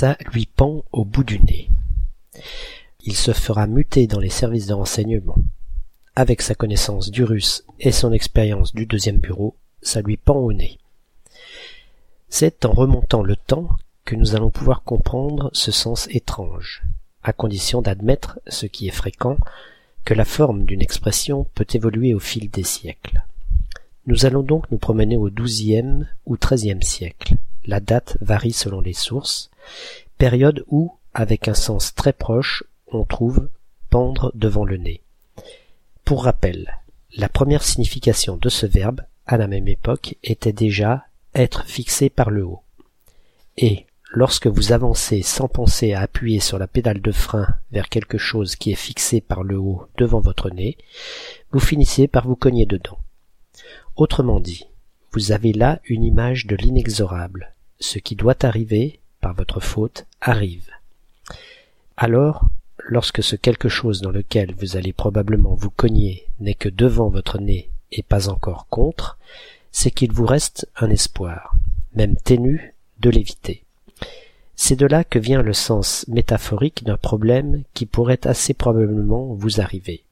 Ça lui pend au bout du nez. Il se fera muter dans les services de renseignement. Avec sa connaissance du russe et son expérience du deuxième bureau, ça lui pend au nez. C'est en remontant le temps que nous allons pouvoir comprendre ce sens étrange, à condition d'admettre, ce qui est fréquent, que la forme d'une expression peut évoluer au fil des siècles. Nous allons donc nous promener au XIIe ou XIIIe siècle. La date varie selon les sources, période où, avec un sens très proche, on trouve pendre devant le nez. Pour rappel, la première signification de ce verbe, à la même époque, était déjà être fixé par le haut. Et, lorsque vous avancez sans penser à appuyer sur la pédale de frein vers quelque chose qui est fixé par le haut devant votre nez, vous finissez par vous cogner dedans. Autrement dit, vous avez là une image de l'inexorable. Ce qui doit arriver, par votre faute, arrive. Alors, lorsque ce quelque chose dans lequel vous allez probablement vous cogner n'est que devant votre nez et pas encore contre, c'est qu'il vous reste un espoir, même ténu, de l'éviter. C'est de là que vient le sens métaphorique d'un problème qui pourrait assez probablement vous arriver.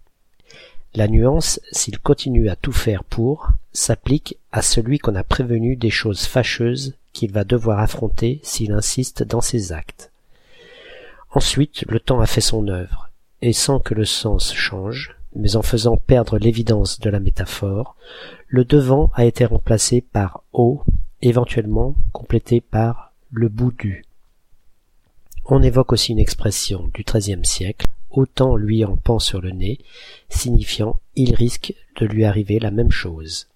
La nuance, s'il continue à tout faire pour, s'applique à celui qu'on a prévenu des choses fâcheuses qu'il va devoir affronter s'il insiste dans ses actes. Ensuite, le temps a fait son œuvre, et sans que le sens change, mais en faisant perdre l'évidence de la métaphore, le devant a été remplacé par au, éventuellement complété par le bout du. On évoque aussi une expression du XIIIe siècle, autant lui en pend sur le nez, signifiant il risque de lui arriver la même chose.